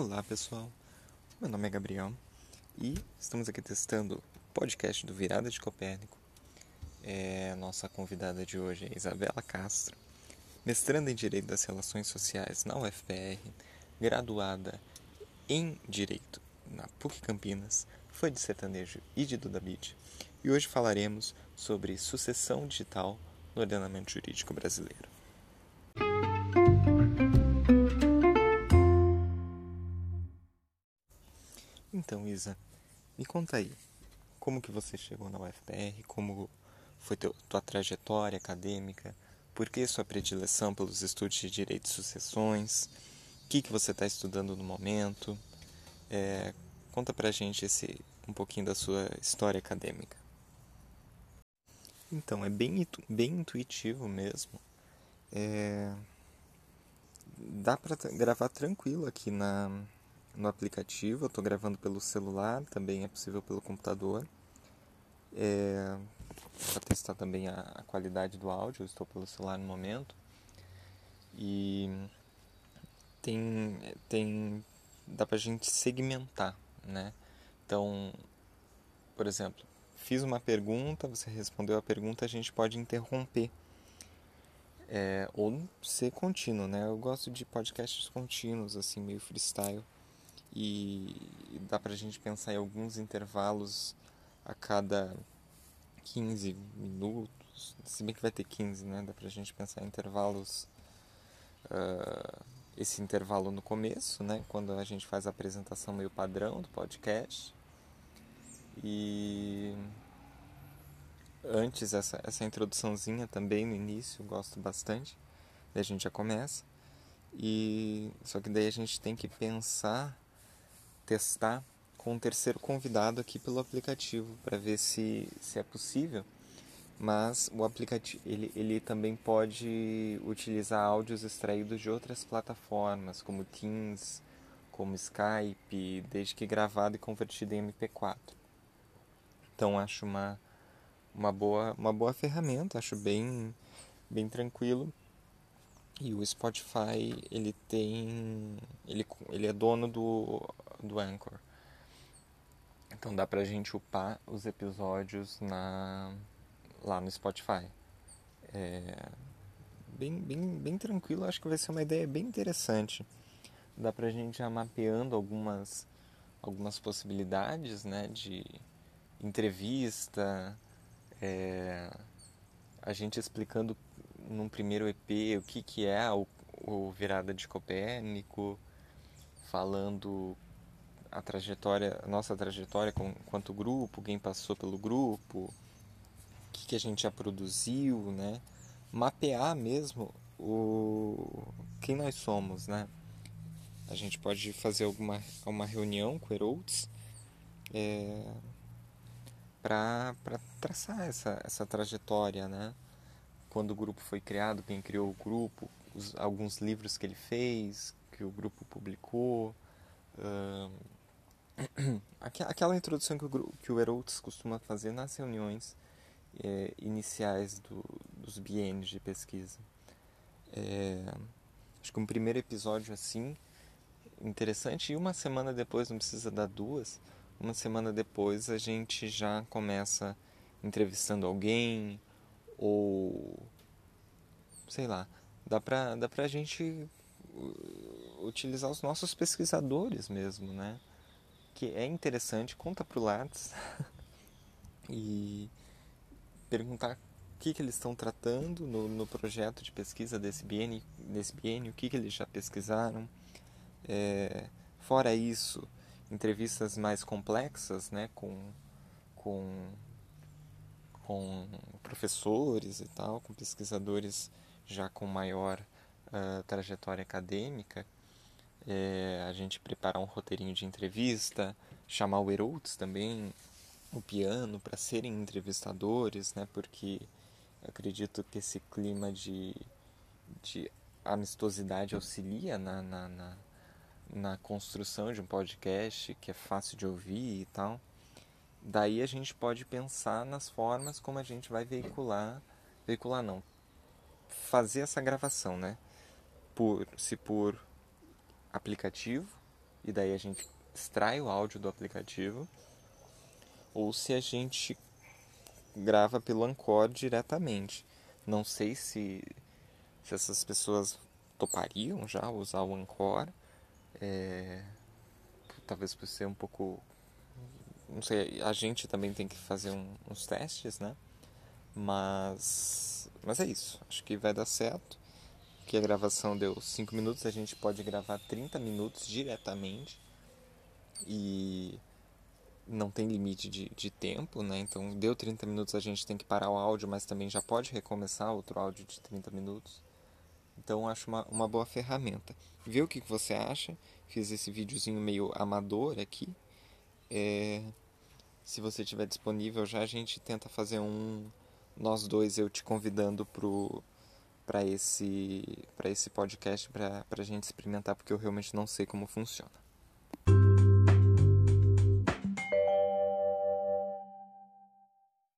Olá pessoal, meu nome é Gabriel e estamos aqui testando o podcast do Virada de Copérnico. É, nossa convidada de hoje é Isabela Castro, mestranda em Direito das Relações Sociais na UFPR, graduada em Direito na PUC Campinas, foi de sertanejo e de Duda Beat, e hoje falaremos sobre sucessão digital no ordenamento jurídico brasileiro. Então, Isa, me conta aí, como que você chegou na UFPR, como foi teu, tua trajetória acadêmica, por que sua predileção pelos estudos de direito de sucessões, o que, que você está estudando no momento, é, conta pra gente esse, um pouquinho da sua história acadêmica. Então, é bem, bem intuitivo mesmo. É, dá para gravar tranquilo aqui na, no aplicativo. Eu estou gravando pelo celular, também é possível pelo computador. É, para testar também a, a, qualidade do áudio, eu estou pelo celular no momento. E tem, tem dá para a gente segmentar, né? Então, por exemplo, fiz uma pergunta, você respondeu a pergunta, a gente pode interromper. É, ou ser contínuo, né? Eu gosto de podcasts contínuos, assim, meio freestyle e dá pra gente pensar em alguns intervalos a cada 15 minutos, se bem que vai ter 15, né? Dá pra gente pensar em intervalos. Uh, esse intervalo no começo, né? Quando a gente faz a apresentação meio padrão do podcast. E antes essa, essa introduçãozinha também no início, gosto bastante. Daí a gente já começa. E só que daí a gente tem que pensar testar com um terceiro convidado aqui pelo aplicativo para ver se, se é possível. Mas o aplicativo ele, ele também pode utilizar áudios extraídos de outras plataformas, como Teams, como Skype, desde que gravado e convertido em MP4. Então acho uma, uma, boa, uma boa ferramenta, acho bem, bem tranquilo. E o Spotify ele tem ele, ele é dono do do Anchor. Então dá pra gente upar os episódios na, lá no Spotify. É, bem, bem, bem tranquilo, acho que vai ser uma ideia bem interessante. Dá pra gente já mapeando algumas, algumas possibilidades né, de entrevista, é, a gente explicando num primeiro EP o que, que é o, o Virada de Copérnico, falando a trajetória, a nossa trajetória quanto grupo, quem passou pelo grupo, o que, que a gente já produziu, né? Mapear mesmo o quem nós somos, né? A gente pode fazer alguma uma reunião com Herolds é, para traçar essa, essa trajetória, né? Quando o grupo foi criado, quem criou o grupo, os, alguns livros que ele fez, que o grupo publicou, aquela introdução que o, que o Herolds costuma fazer nas reuniões é, iniciais do, dos biênios de pesquisa. É, acho que um primeiro episódio assim, interessante, e uma semana depois, não precisa dar duas, uma semana depois a gente já começa entrevistando alguém, ou sei lá, dá pra, dá pra gente utilizar os nossos pesquisadores mesmo, né? Que é interessante, conta pro Lattes e perguntar o que, que eles estão tratando no, no projeto de pesquisa desse biênio, desse biênio o que, que eles já pesquisaram. É, fora isso, entrevistas mais complexas né, com, com, com professores e tal, com pesquisadores já com maior uh, trajetória acadêmica é, a gente preparar um roteirinho de entrevista, chamar o Herolds também, o piano, para serem entrevistadores, né? Porque acredito que esse clima de, de amistosidade auxilia na, na, na, na construção de um podcast que é fácil de ouvir e tal. Daí a gente pode pensar nas formas como a gente vai veicular, veicular não, fazer essa gravação, né? Por, se por aplicativo e daí a gente extrai o áudio do aplicativo, ou se a gente grava pelo Anchor diretamente. Não sei se, se essas pessoas topariam já usar o Anchor. É, talvez por ser um pouco. Não sei, a gente também tem que fazer um, uns testes, né? Mas, mas é isso. Acho que vai dar certo. Que a gravação deu 5 minutos, a gente pode gravar 30 minutos diretamente. E não tem limite de, de tempo, né? Então deu 30 minutos, a gente tem que parar o áudio, mas também já pode recomeçar outro áudio de 30 minutos. Então acho uma, uma boa ferramenta. Vê o que, você acha. Fiz esse videozinho meio amador aqui. É, se você tiver disponível já, a gente tenta fazer um nós dois eu te convidando pro para esse esse podcast para a gente experimentar porque eu realmente não sei como funciona.